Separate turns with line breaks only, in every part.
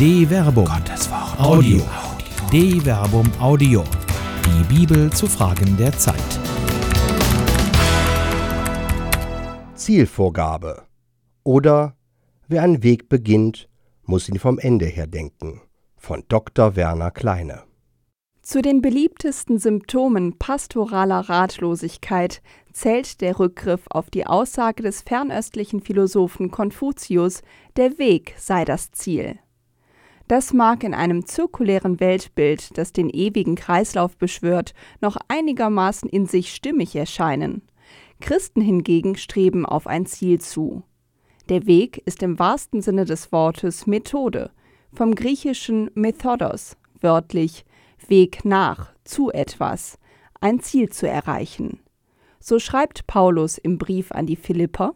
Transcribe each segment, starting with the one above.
De Verbum. Gottes Wort. Audio. De Verbum Audio. Die Bibel zu Fragen der Zeit.
Zielvorgabe. Oder wer einen Weg beginnt, muss ihn vom Ende her denken. Von Dr. Werner Kleine.
Zu den beliebtesten Symptomen pastoraler Ratlosigkeit zählt der Rückgriff auf die Aussage des fernöstlichen Philosophen Konfuzius, der Weg sei das Ziel. Das mag in einem zirkulären Weltbild, das den ewigen Kreislauf beschwört, noch einigermaßen in sich stimmig erscheinen. Christen hingegen streben auf ein Ziel zu. Der Weg ist im wahrsten Sinne des Wortes Methode, vom griechischen Methodos, wörtlich Weg nach, zu etwas, ein Ziel zu erreichen. So schreibt Paulus im Brief an die Philipper: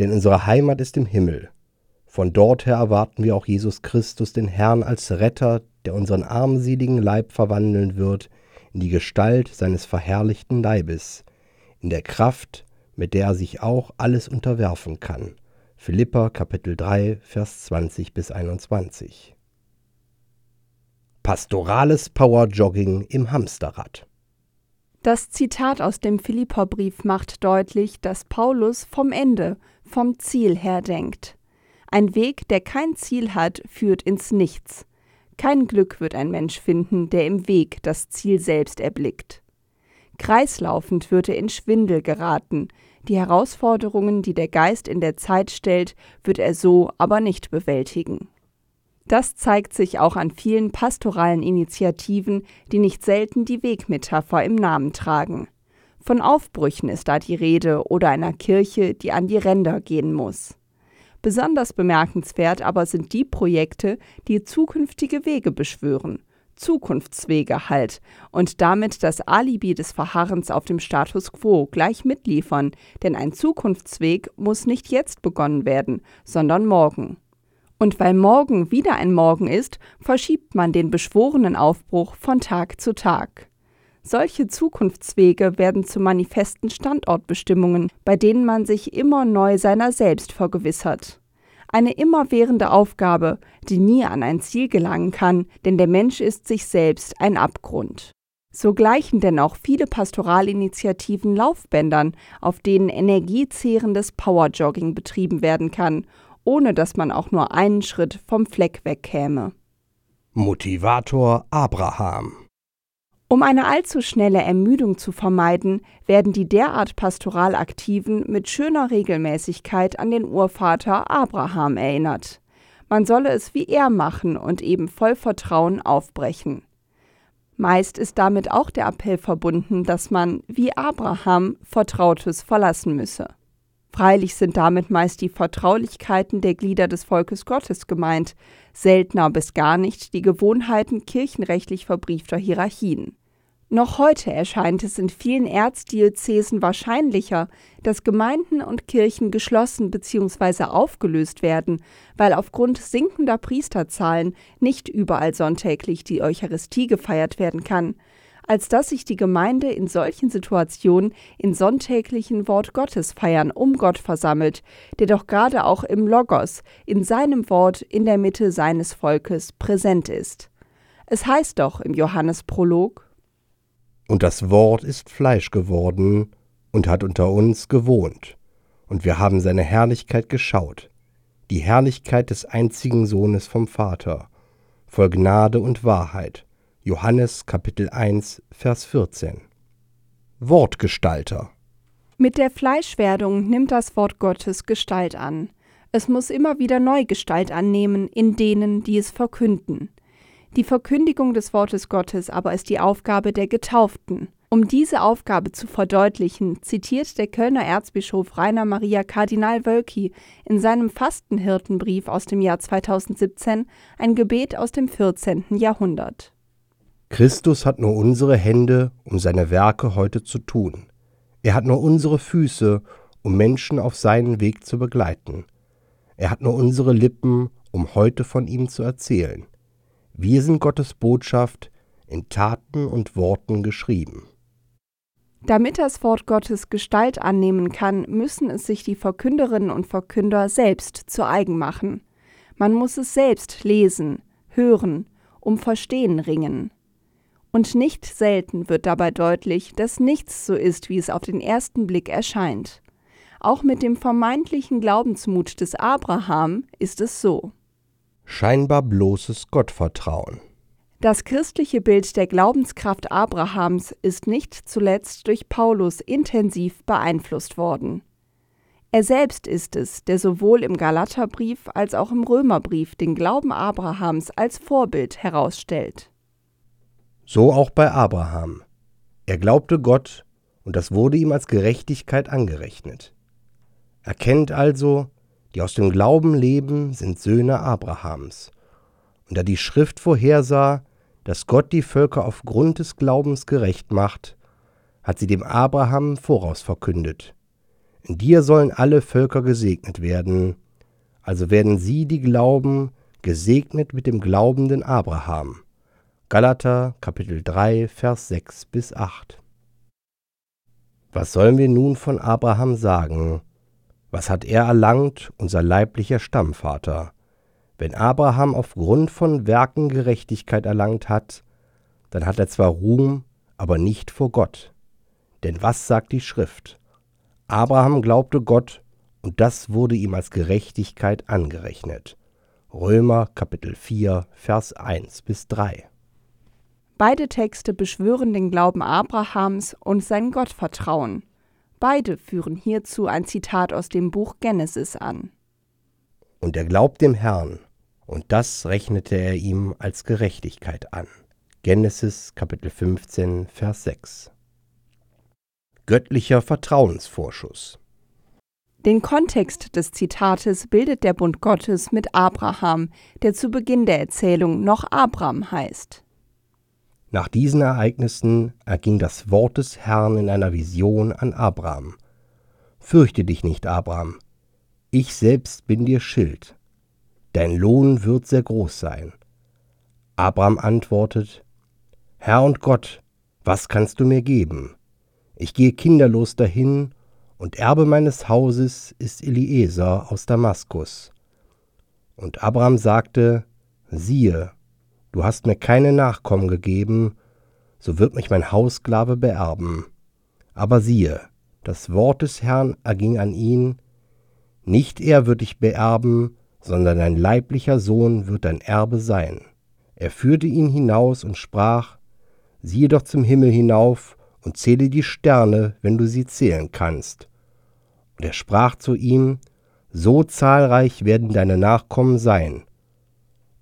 Denn unsere Heimat ist im Himmel. Von dort her erwarten wir auch Jesus Christus, den Herrn, als Retter, der unseren armseligen Leib verwandeln wird in die Gestalt seines verherrlichten Leibes, in der Kraft, mit der er sich auch alles unterwerfen kann. Philippa Kapitel 3, Vers 20 bis 21. Pastorales Powerjogging im Hamsterrad.
Das Zitat aus dem Philipperbrief macht deutlich, dass Paulus vom Ende, vom Ziel her denkt. Ein Weg, der kein Ziel hat, führt ins Nichts. Kein Glück wird ein Mensch finden, der im Weg das Ziel selbst erblickt. Kreislaufend wird er in Schwindel geraten. Die Herausforderungen, die der Geist in der Zeit stellt, wird er so aber nicht bewältigen. Das zeigt sich auch an vielen pastoralen Initiativen, die nicht selten die Wegmetapher im Namen tragen. Von Aufbrüchen ist da die Rede oder einer Kirche, die an die Ränder gehen muss. Besonders bemerkenswert aber sind die Projekte, die zukünftige Wege beschwören, Zukunftswege halt, und damit das Alibi des Verharrens auf dem Status quo gleich mitliefern, denn ein Zukunftsweg muss nicht jetzt begonnen werden, sondern morgen. Und weil morgen wieder ein Morgen ist, verschiebt man den beschworenen Aufbruch von Tag zu Tag. Solche Zukunftswege werden zu manifesten Standortbestimmungen, bei denen man sich immer neu seiner selbst vergewissert. Eine immerwährende Aufgabe, die nie an ein Ziel gelangen kann, denn der Mensch ist sich selbst ein Abgrund. So gleichen denn auch viele Pastoralinitiativen Laufbändern, auf denen energiezehrendes Powerjogging betrieben werden kann ohne dass man auch nur einen Schritt vom Fleck wegkäme.
Motivator Abraham
um eine allzu schnelle Ermüdung zu vermeiden, werden die derart pastoral Aktiven mit schöner Regelmäßigkeit an den Urvater Abraham erinnert. Man solle es wie er machen und eben voll Vertrauen aufbrechen. Meist ist damit auch der Appell verbunden, dass man, wie Abraham, Vertrautes verlassen müsse. Freilich sind damit meist die Vertraulichkeiten der Glieder des Volkes Gottes gemeint, seltener bis gar nicht die Gewohnheiten kirchenrechtlich verbriefter Hierarchien. Noch heute erscheint es in vielen Erzdiözesen wahrscheinlicher, dass Gemeinden und Kirchen geschlossen bzw. aufgelöst werden, weil aufgrund sinkender Priesterzahlen nicht überall sonntäglich die Eucharistie gefeiert werden kann, als dass sich die Gemeinde in solchen Situationen in sonntäglichen Wort Gottes feiern um Gott versammelt, der doch gerade auch im Logos, in seinem Wort in der Mitte seines Volkes präsent ist. Es heißt doch im Johannesprolog
Und das Wort ist Fleisch geworden und hat unter uns gewohnt, und wir haben seine Herrlichkeit geschaut, die Herrlichkeit des einzigen Sohnes vom Vater, voll Gnade und Wahrheit. Johannes Kapitel 1, Vers 14. Wortgestalter.
Mit der Fleischwerdung nimmt das Wort Gottes Gestalt an. Es muss immer wieder neu Gestalt annehmen in denen, die es verkünden. Die Verkündigung des Wortes Gottes aber ist die Aufgabe der Getauften. Um diese Aufgabe zu verdeutlichen, zitiert der Kölner Erzbischof Rainer Maria Kardinal Wölki in seinem Fastenhirtenbrief aus dem Jahr 2017 ein Gebet aus dem 14. Jahrhundert.
Christus hat nur unsere Hände, um seine Werke heute zu tun. Er hat nur unsere Füße, um Menschen auf seinen Weg zu begleiten. Er hat nur unsere Lippen, um heute von ihm zu erzählen. Wir sind Gottes Botschaft in Taten und Worten geschrieben.
Damit das Wort Gottes Gestalt annehmen kann, müssen es sich die Verkünderinnen und Verkünder selbst zu eigen machen. Man muss es selbst lesen, hören, um Verstehen ringen. Und nicht selten wird dabei deutlich, dass nichts so ist, wie es auf den ersten Blick erscheint. Auch mit dem vermeintlichen Glaubensmut des Abraham ist es so.
Scheinbar bloßes Gottvertrauen.
Das christliche Bild der Glaubenskraft Abrahams ist nicht zuletzt durch Paulus intensiv beeinflusst worden. Er selbst ist es, der sowohl im Galaterbrief als auch im Römerbrief den Glauben Abrahams als Vorbild herausstellt.
So auch bei Abraham. Er glaubte Gott, und das wurde ihm als Gerechtigkeit angerechnet. Erkennt also, die aus dem Glauben leben, sind Söhne Abrahams. Und da die Schrift vorhersah, dass Gott die Völker aufgrund des Glaubens gerecht macht, hat sie dem Abraham voraus verkündet. In dir sollen alle Völker gesegnet werden, also werden sie, die glauben, gesegnet mit dem glaubenden Abraham. Galater Kapitel 3 Vers 6 bis 8 Was sollen wir nun von Abraham sagen? Was hat er erlangt, unser leiblicher Stammvater? Wenn Abraham aufgrund von Werken Gerechtigkeit erlangt hat, dann hat er zwar Ruhm, aber nicht vor Gott. Denn was sagt die Schrift? Abraham glaubte Gott, und das wurde ihm als Gerechtigkeit angerechnet. Römer Kapitel 4, Vers 1 bis 3.
Beide Texte beschwören den Glauben Abrahams und sein Gottvertrauen. Beide führen hierzu ein Zitat aus dem Buch Genesis an.
Und er glaubt dem Herrn, und das rechnete er ihm als Gerechtigkeit an. Genesis Kapitel 15, Vers 6. Göttlicher Vertrauensvorschuss.
Den Kontext des Zitates bildet der Bund Gottes mit Abraham, der zu Beginn der Erzählung noch Abram heißt.
Nach diesen Ereignissen erging das Wort des Herrn in einer Vision an Abraham. Fürchte dich nicht, Abraham, ich selbst bin dir Schild dein Lohn wird sehr groß sein. Abraham antwortet, Herr und Gott, was kannst du mir geben? Ich gehe kinderlos dahin, und Erbe meines Hauses ist Eliezer aus Damaskus. Und Abraham sagte, siehe, du hast mir keine Nachkommen gegeben, so wird mich mein Haussklave beerben. Aber siehe, das Wort des Herrn erging an ihn, nicht er wird dich beerben, sondern dein leiblicher Sohn wird dein Erbe sein. Er führte ihn hinaus und sprach, Siehe doch zum Himmel hinauf und zähle die Sterne, wenn du sie zählen kannst. Und er sprach zu ihm, So zahlreich werden deine Nachkommen sein.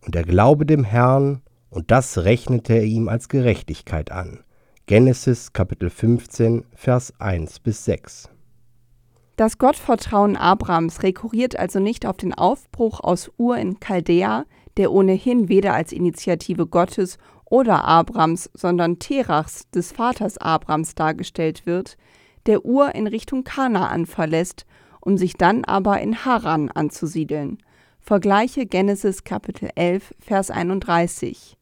Und er glaube dem Herrn, und das rechnete er ihm als Gerechtigkeit an. Genesis Kapitel 15, Vers 1 bis 6.
Das Gottvertrauen Abrams rekurriert also nicht auf den Aufbruch aus Ur in Chaldea, der ohnehin weder als Initiative Gottes oder Abrams, sondern Terachs, des Vaters Abrams, dargestellt wird, der Ur in Richtung Kanaan verlässt, um sich dann aber in Haran anzusiedeln. Vergleiche Genesis Kapitel 11, Vers 31.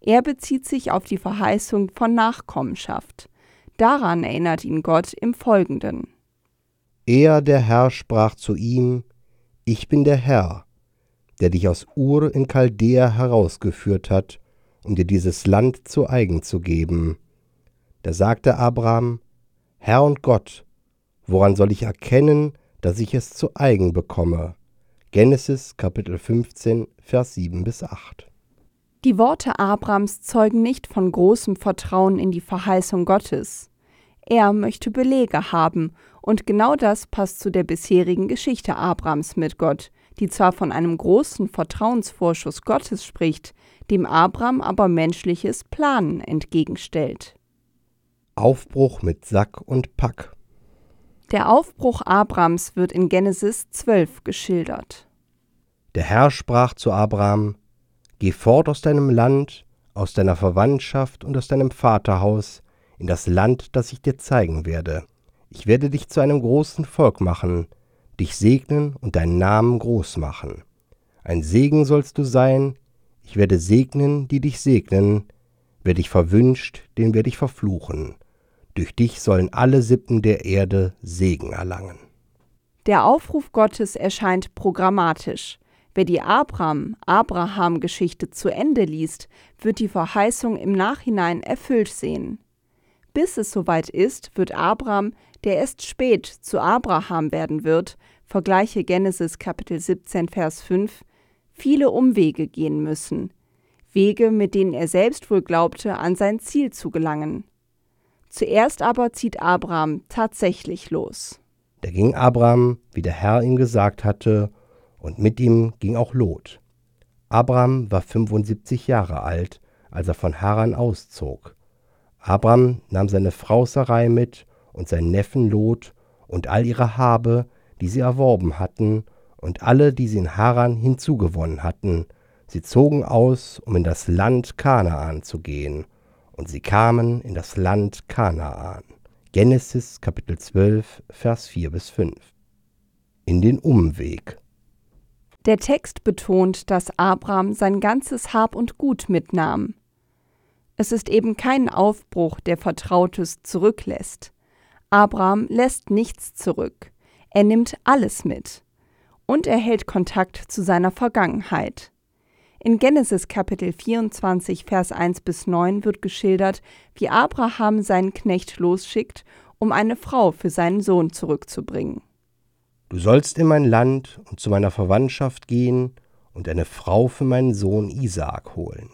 Er bezieht sich auf die Verheißung von Nachkommenschaft. Daran erinnert ihn Gott im Folgenden.
Er, der Herr, sprach zu ihm, Ich bin der Herr, der dich aus Ur in Chaldea herausgeführt hat, um dir dieses Land zu eigen zu geben. Da sagte Abraham, Herr und Gott, woran soll ich erkennen, dass ich es zu eigen bekomme? Genesis Kapitel 15, Vers 7 bis 8.
Die Worte Abrams zeugen nicht von großem Vertrauen in die Verheißung Gottes. Er möchte Belege haben, und genau das passt zu der bisherigen Geschichte Abrams mit Gott, die zwar von einem großen Vertrauensvorschuss Gottes spricht, dem Abram aber menschliches Planen entgegenstellt.
Aufbruch mit Sack und Pack.
Der Aufbruch Abrams wird in Genesis 12 geschildert.
Der Herr sprach zu Abram: Geh fort aus deinem Land, aus deiner Verwandtschaft und aus deinem Vaterhaus in das Land, das ich dir zeigen werde. Ich werde dich zu einem großen Volk machen, dich segnen und deinen Namen groß machen. Ein Segen sollst du sein, ich werde segnen, die dich segnen, wer dich verwünscht, den werde ich verfluchen. Durch dich sollen alle Sippen der Erde Segen erlangen.
Der Aufruf Gottes erscheint programmatisch. Wer die Abraham-Abraham-Geschichte zu Ende liest, wird die Verheißung im Nachhinein erfüllt sehen. Bis es soweit ist, wird Abraham, der erst spät zu Abraham werden wird, vergleiche Genesis Kapitel 17, Vers 5, viele Umwege gehen müssen, Wege, mit denen er selbst wohl glaubte, an sein Ziel zu gelangen. Zuerst aber zieht Abraham tatsächlich los.
Da ging Abraham, wie der Herr ihm gesagt hatte, und mit ihm ging auch Lot. Abraham war 75 Jahre alt, als er von Haran auszog. Abraham nahm seine Frau Sarai mit und seinen Neffen Lot und all ihre Habe, die sie erworben hatten, und alle, die sie in Haran hinzugewonnen hatten. Sie zogen aus, um in das Land Kanaan zu gehen, und sie kamen in das Land Kanaan. Genesis Kapitel 12, Vers 4 bis 5. In den Umweg.
Der Text betont, dass Abraham sein ganzes Hab und Gut mitnahm. Es ist eben kein Aufbruch, der Vertrautes zurücklässt. Abraham lässt nichts zurück. Er nimmt alles mit. Und er hält Kontakt zu seiner Vergangenheit. In Genesis Kapitel 24, Vers 1 bis 9 wird geschildert, wie Abraham seinen Knecht losschickt, um eine Frau für seinen Sohn zurückzubringen.
Du sollst in mein Land und zu meiner Verwandtschaft gehen und eine Frau für meinen Sohn Isaak holen.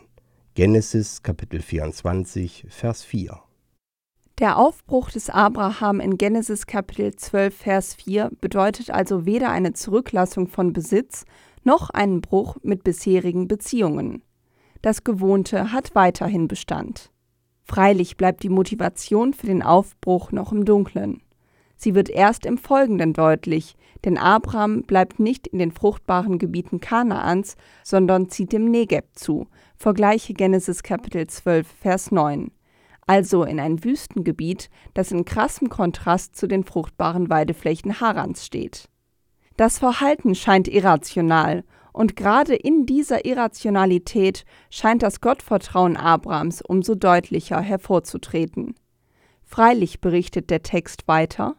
Genesis Kapitel 24, Vers 4.
Der Aufbruch des Abraham in Genesis Kapitel 12, Vers 4 bedeutet also weder eine Zurücklassung von Besitz noch einen Bruch mit bisherigen Beziehungen. Das Gewohnte hat weiterhin Bestand. Freilich bleibt die Motivation für den Aufbruch noch im Dunkeln. Sie wird erst im Folgenden deutlich, denn Abraham bleibt nicht in den fruchtbaren Gebieten Kanaans, sondern zieht dem Negeb zu. Vergleiche Genesis Kapitel 12, Vers 9. Also in ein Wüstengebiet, das in krassem Kontrast zu den fruchtbaren Weideflächen Harans steht. Das Verhalten scheint irrational, und gerade in dieser Irrationalität scheint das Gottvertrauen Abrams umso deutlicher hervorzutreten. Freilich berichtet der Text weiter,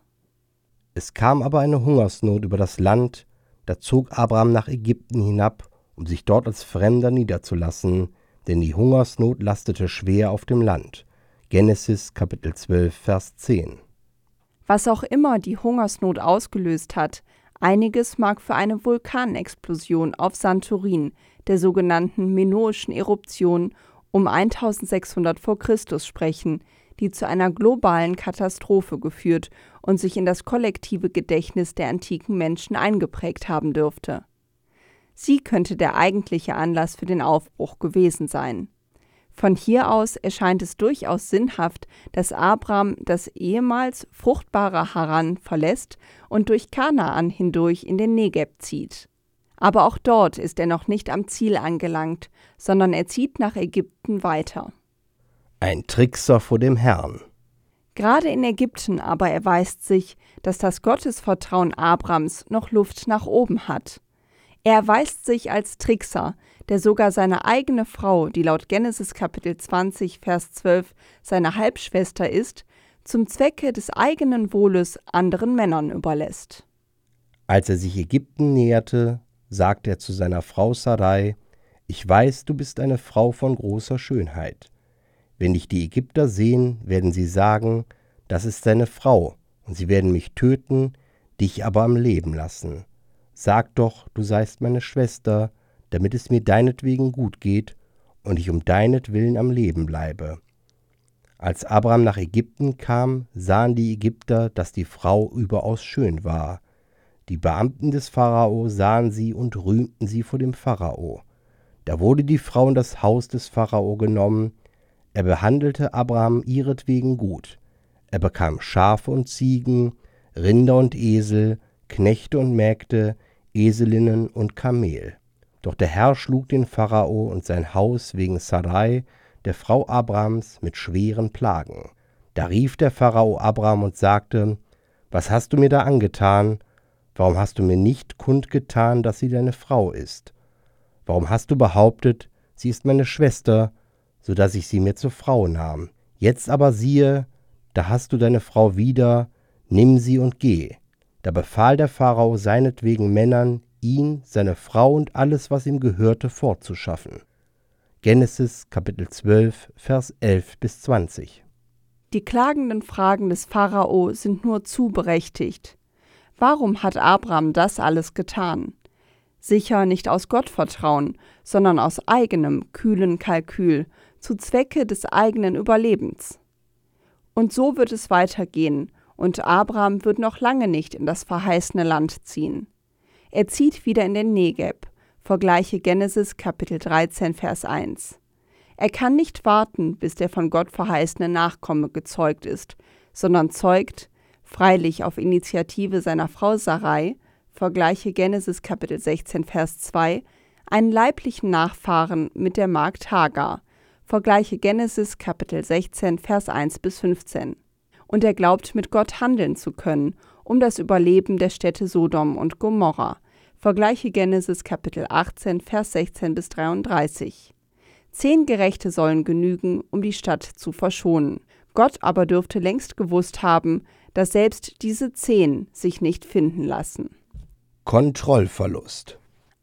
es kam aber eine Hungersnot über das Land, da zog Abraham nach Ägypten hinab, um sich dort als Fremder niederzulassen, denn die Hungersnot lastete schwer auf dem Land. Genesis Kapitel 12, Vers 10.
Was auch immer die Hungersnot ausgelöst hat, einiges mag für eine Vulkanexplosion auf Santorin, der sogenannten Minoischen Eruption um 1600 v. Chr. sprechen, die zu einer globalen Katastrophe geführt und sich in das kollektive Gedächtnis der antiken Menschen eingeprägt haben dürfte. Sie könnte der eigentliche Anlass für den Aufbruch gewesen sein. Von hier aus erscheint es durchaus sinnhaft, dass Abraham das ehemals fruchtbare Haran verlässt und durch Kanaan hindurch in den Negeb zieht. Aber auch dort ist er noch nicht am Ziel angelangt, sondern er zieht nach Ägypten weiter.
Ein Trickser vor dem Herrn.
Gerade in Ägypten aber erweist sich, dass das Gottesvertrauen Abrams noch Luft nach oben hat. Er erweist sich als Trickser, der sogar seine eigene Frau, die laut Genesis Kapitel 20, Vers 12 seine Halbschwester ist, zum Zwecke des eigenen Wohles anderen Männern überlässt.
Als er sich Ägypten näherte, sagte er zu seiner Frau Sarai, Ich weiß, du bist eine Frau von großer Schönheit. Wenn dich die Ägypter sehen, werden sie sagen, das ist seine Frau, und sie werden mich töten, dich aber am Leben lassen. Sag doch, du seist meine Schwester, damit es mir deinetwegen gut geht und ich um deinetwillen am Leben bleibe. Als Abraham nach Ägypten kam, sahen die Ägypter, dass die Frau überaus schön war. Die Beamten des Pharao sahen sie und rühmten sie vor dem Pharao. Da wurde die Frau in das Haus des Pharao genommen, er behandelte Abraham ihretwegen gut. Er bekam Schafe und Ziegen, Rinder und Esel, Knechte und Mägde, Eselinnen und Kamel. Doch der Herr schlug den Pharao und sein Haus wegen Sarai, der Frau Abrahams, mit schweren Plagen. Da rief der Pharao Abraham und sagte, Was hast du mir da angetan? Warum hast du mir nicht kundgetan, dass sie deine Frau ist? Warum hast du behauptet, sie ist meine Schwester, so dass ich sie mir zur Frau nahm. Jetzt aber siehe, da hast du deine Frau wieder, nimm sie und geh. Da befahl der Pharao seinetwegen Männern, ihn, seine Frau und alles, was ihm gehörte, fortzuschaffen. Genesis Kapitel 12, Vers 11 bis 20.
Die klagenden Fragen des Pharao sind nur zu berechtigt. Warum hat Abraham das alles getan? Sicher nicht aus Gottvertrauen, sondern aus eigenem kühlen Kalkül, zu Zwecke des eigenen Überlebens. Und so wird es weitergehen, und Abraham wird noch lange nicht in das verheißene Land ziehen. Er zieht wieder in den Negeb, vergleiche Genesis Kapitel 13 Vers 1. Er kann nicht warten, bis der von Gott verheißene Nachkomme gezeugt ist, sondern zeugt, freilich auf Initiative seiner Frau Sarai, vergleiche Genesis Kapitel 16 Vers 2, einen leiblichen Nachfahren mit der Magd Hagar, vergleiche Genesis Kapitel 16 Vers 1 bis 15. Und er glaubt, mit Gott handeln zu können, um das Überleben der Städte Sodom und Gomorra, vergleiche Genesis Kapitel 18 Vers 16 bis 33. Zehn Gerechte sollen genügen, um die Stadt zu verschonen. Gott aber dürfte längst gewusst haben, dass selbst diese zehn sich nicht finden lassen.
Kontrollverlust.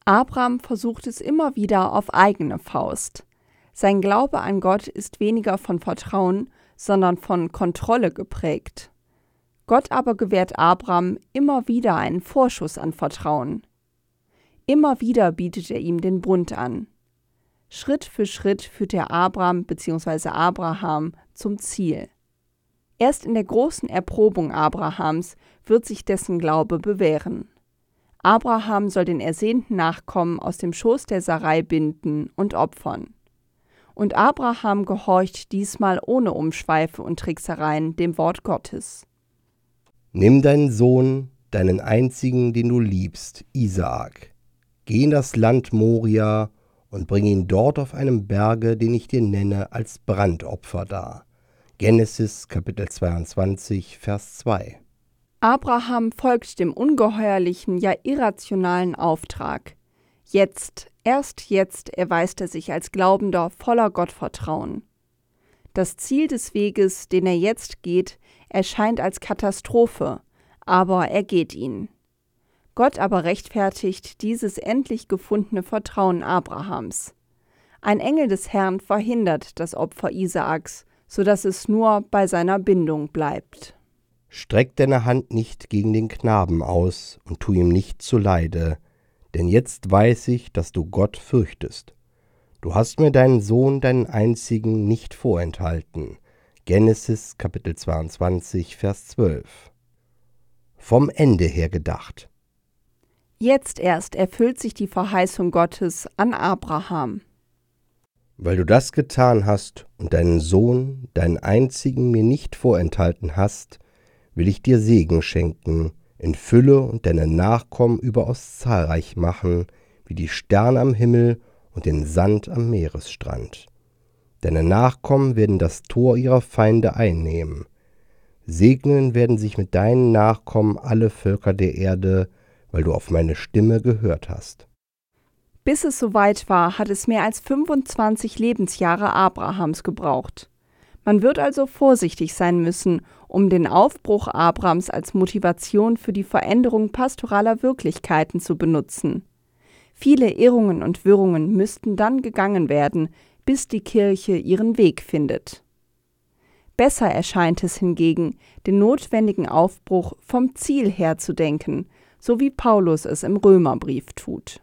Abraham versucht es immer wieder auf eigene Faust. Sein Glaube an Gott ist weniger von Vertrauen, sondern von Kontrolle geprägt. Gott aber gewährt Abraham immer wieder einen Vorschuss an Vertrauen. Immer wieder bietet er ihm den Bund an. Schritt für Schritt führt er Abraham bzw. Abraham zum Ziel. Erst in der großen Erprobung Abrahams wird sich dessen Glaube bewähren. Abraham soll den ersehnten Nachkommen aus dem Schoß der Sarai binden und opfern. Und Abraham gehorcht diesmal ohne Umschweife und Tricksereien dem Wort Gottes.
Nimm deinen Sohn, deinen einzigen, den du liebst, Isaak, geh in das Land Moria und bring ihn dort auf einem Berge, den ich dir nenne, als Brandopfer dar. Genesis Kapitel 22, Vers 2.
Abraham folgt dem ungeheuerlichen, ja irrationalen Auftrag. Jetzt, erst jetzt erweist er sich als Glaubender voller Gottvertrauen. Das Ziel des Weges, den er jetzt geht, erscheint als Katastrophe, aber er geht ihn. Gott aber rechtfertigt dieses endlich gefundene Vertrauen Abrahams. Ein Engel des Herrn verhindert das Opfer Isaaks, so dass es nur bei seiner Bindung bleibt.
Streck deine Hand nicht gegen den Knaben aus und tu ihm nicht zuleide, denn jetzt weiß ich, dass du Gott fürchtest. Du hast mir deinen Sohn, deinen einzigen, nicht vorenthalten. Genesis Kapitel 22, Vers 12. Vom Ende her gedacht.
Jetzt erst erfüllt sich die Verheißung Gottes an Abraham.
Weil du das getan hast und deinen Sohn, deinen einzigen, mir nicht vorenthalten hast, will ich dir Segen schenken, in Fülle und deine Nachkommen überaus zahlreich machen, wie die Sterne am Himmel und den Sand am Meeresstrand. Deine Nachkommen werden das Tor ihrer Feinde einnehmen. Segnen werden sich mit deinen Nachkommen alle Völker der Erde, weil du auf meine Stimme gehört hast.
Bis es soweit war, hat es mehr als 25 Lebensjahre Abrahams gebraucht. Man wird also vorsichtig sein müssen, um den Aufbruch Abrams als Motivation für die Veränderung pastoraler Wirklichkeiten zu benutzen. Viele Irrungen und Wirrungen müssten dann gegangen werden, bis die Kirche ihren Weg findet. Besser erscheint es hingegen, den notwendigen Aufbruch vom Ziel her zu denken, so wie Paulus es im Römerbrief tut.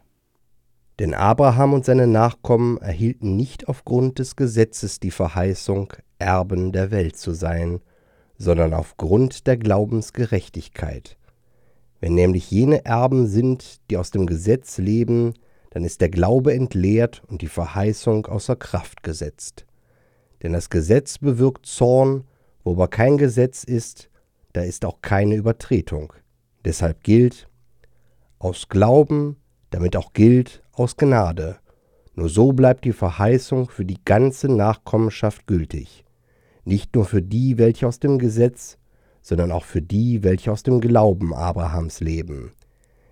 Denn Abraham und seine Nachkommen erhielten nicht aufgrund des Gesetzes die Verheißung, Erben der Welt zu sein, sondern aufgrund der Glaubensgerechtigkeit. Wenn nämlich jene Erben sind, die aus dem Gesetz leben, dann ist der Glaube entleert und die Verheißung außer Kraft gesetzt. Denn das Gesetz bewirkt Zorn, wo aber kein Gesetz ist, da ist auch keine Übertretung. Deshalb gilt, aus Glauben, damit auch gilt, aus Gnade. Nur so bleibt die Verheißung für die ganze Nachkommenschaft gültig, nicht nur für die, welche aus dem Gesetz, sondern auch für die, welche aus dem Glauben Abrahams leben.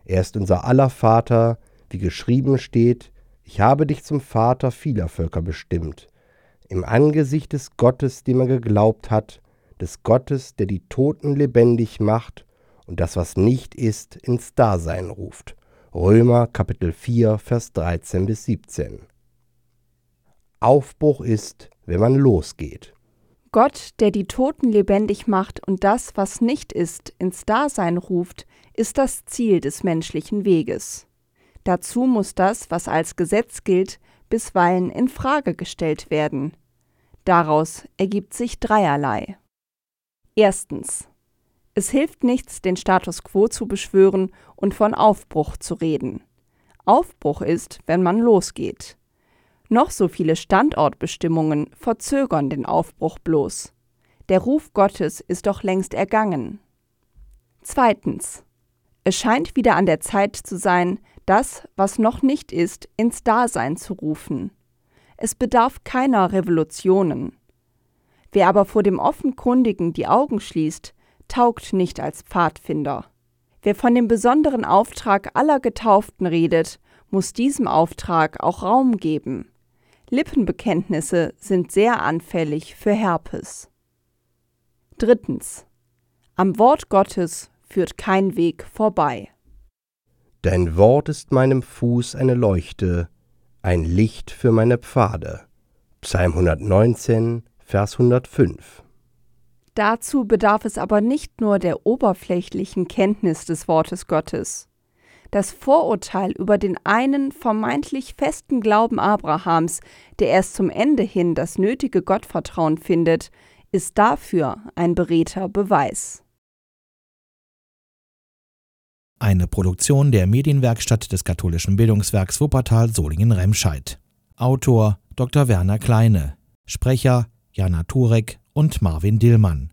Er ist unser aller Vater, wie geschrieben steht, ich habe dich zum Vater vieler Völker bestimmt, im Angesicht des Gottes, dem er geglaubt hat, des Gottes, der die Toten lebendig macht und das, was nicht ist, ins Dasein ruft. Römer Kapitel 4, Vers 13 bis 17. Aufbruch ist, wenn man losgeht.
Gott, der die Toten lebendig macht und das, was nicht ist, ins Dasein ruft, ist das Ziel des menschlichen Weges. Dazu muss das, was als Gesetz gilt, bisweilen in Frage gestellt werden. Daraus ergibt sich dreierlei. Erstens. Es hilft nichts, den Status quo zu beschwören und von Aufbruch zu reden. Aufbruch ist, wenn man losgeht. Noch so viele Standortbestimmungen verzögern den Aufbruch bloß. Der Ruf Gottes ist doch längst ergangen. Zweitens. Es scheint wieder an der Zeit zu sein, das, was noch nicht ist, ins Dasein zu rufen. Es bedarf keiner Revolutionen. Wer aber vor dem Offenkundigen die Augen schließt, taugt nicht als Pfadfinder. Wer von dem besonderen Auftrag aller Getauften redet, muss diesem Auftrag auch Raum geben. Lippenbekenntnisse sind sehr anfällig für Herpes. Drittens. Am Wort Gottes führt kein Weg vorbei.
Dein Wort ist meinem Fuß eine Leuchte, ein Licht für meine Pfade. Psalm 119, Vers 105.
Dazu bedarf es aber nicht nur der oberflächlichen Kenntnis des Wortes Gottes. Das Vorurteil über den einen vermeintlich festen Glauben Abrahams, der erst zum Ende hin das nötige Gottvertrauen findet, ist dafür ein beredter Beweis.
Eine Produktion der Medienwerkstatt des katholischen Bildungswerks Wuppertal Solingen-Remscheid. Autor Dr. Werner Kleine. Sprecher Jana Turek und Marvin Dillmann.